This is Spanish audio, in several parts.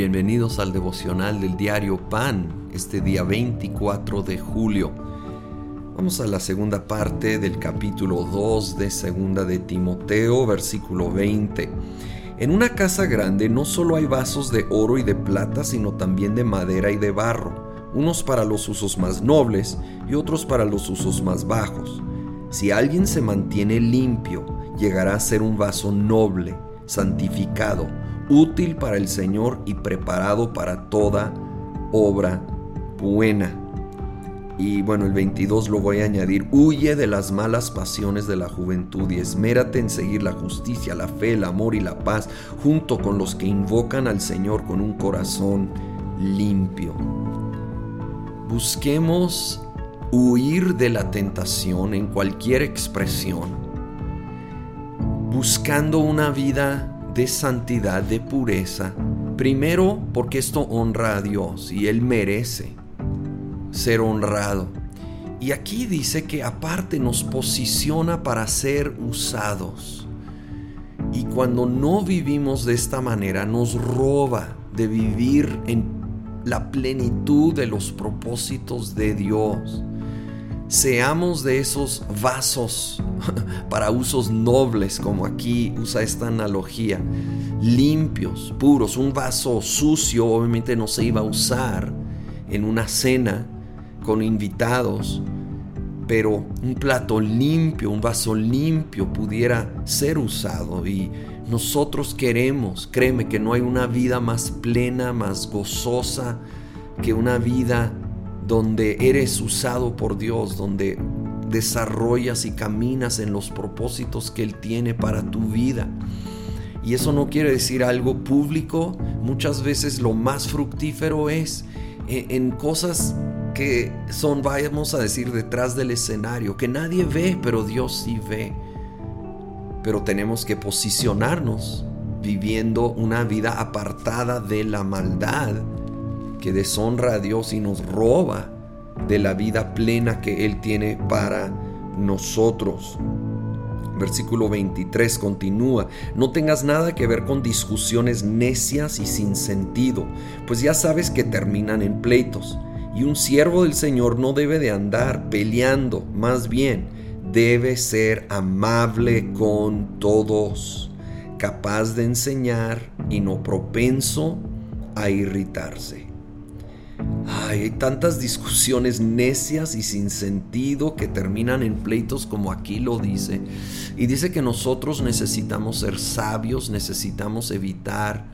Bienvenidos al devocional del diario Pan, este día 24 de julio. Vamos a la segunda parte del capítulo 2 de segunda de Timoteo, versículo 20. En una casa grande no solo hay vasos de oro y de plata, sino también de madera y de barro, unos para los usos más nobles y otros para los usos más bajos. Si alguien se mantiene limpio, llegará a ser un vaso noble, santificado, útil para el Señor y preparado para toda obra buena. Y bueno, el 22 lo voy a añadir, huye de las malas pasiones de la juventud y esmérate en seguir la justicia, la fe, el amor y la paz, junto con los que invocan al Señor con un corazón limpio. Busquemos huir de la tentación en cualquier expresión, buscando una vida de santidad, de pureza, primero porque esto honra a Dios y Él merece ser honrado. Y aquí dice que aparte nos posiciona para ser usados. Y cuando no vivimos de esta manera, nos roba de vivir en la plenitud de los propósitos de Dios seamos de esos vasos para usos nobles, como aquí usa esta analogía, limpios, puros. Un vaso sucio obviamente no se iba a usar en una cena con invitados, pero un plato limpio, un vaso limpio pudiera ser usado y nosotros queremos, créeme que no hay una vida más plena, más gozosa que una vida donde eres usado por Dios, donde desarrollas y caminas en los propósitos que Él tiene para tu vida. Y eso no quiere decir algo público, muchas veces lo más fructífero es en, cosas que son, vamos a decir, detrás del escenario, que nadie ve, pero Dios sí ve. Pero tenemos que posicionarnos viviendo una vida apartada de la maldad que deshonra a Dios y nos roba de la vida plena que Él tiene para nosotros. Versículo 23 continúa, no tengas nada que ver con discusiones necias y sin sentido, pues ya sabes que terminan en pleitos. Y un siervo del Señor no debe de andar peleando, más bien debe ser amable con todos, capaz de enseñar y no propenso a irritarse hay tantas discusiones necias y sin sentido que terminan en pleitos como aquí lo dice. Y dice que nosotros necesitamos ser sabios, necesitamos evitar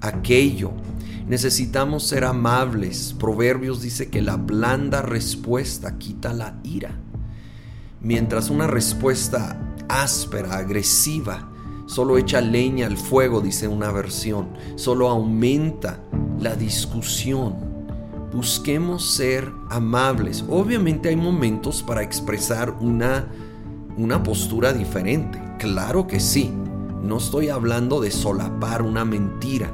aquello, necesitamos ser amables. Proverbios dice que la blanda respuesta quita la ira. Mientras una respuesta áspera, agresiva, solo echa leña al fuego, dice una versión, solo aumenta la discusión busquemos ser amables. Obviamente hay momentos para expresar una, una postura diferente. Claro que sí. No estoy hablando de solapar una mentira,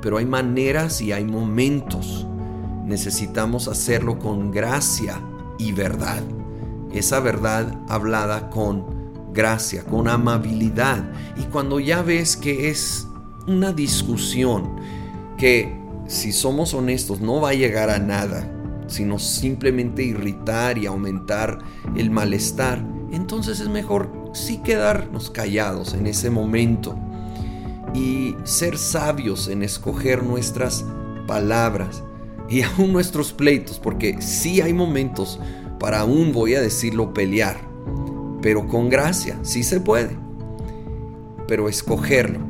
pero hay maneras y hay momentos. Necesitamos hacerlo con gracia y verdad. Esa verdad hablada con gracia, con amabilidad. Y cuando ya ves que es una discusión, que si somos honestos, no va a llegar a nada, sino simplemente irritar y aumentar el malestar, entonces es mejor sí quedarnos callados en ese momento y ser sabios en escoger nuestras palabras y aún nuestros pleitos, porque sí hay momentos para aún, voy a decirlo, pelear, pero con gracia, sí se puede, pero escogerlo,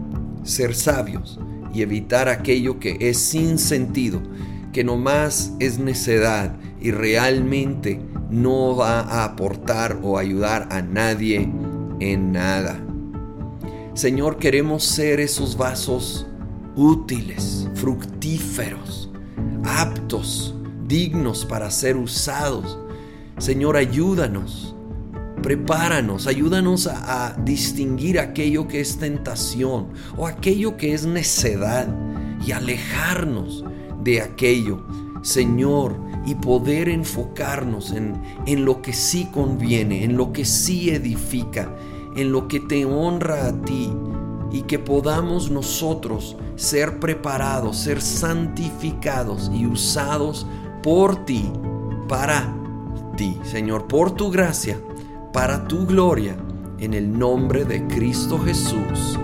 ser sabios y evitar aquello que es sin sentido, que nomás es necedad y realmente no va a aportar o ayudar a nadie en nada. Señor, queremos ser esos vasos útiles, fructíferos, aptos, dignos para ser usados. Señor, ayúdanos Prepáranos, ayúdanos a, distinguir aquello que es tentación o aquello que es necedad y alejarnos de aquello, Señor, y poder enfocarnos en, en lo que sí conviene, en lo que sí edifica, en lo que te honra a ti, y que podamos nosotros ser preparados, ser santificados y usados por ti, para ti, Señor, por tu gracia, para tu gloria, en el nombre de Cristo Jesús.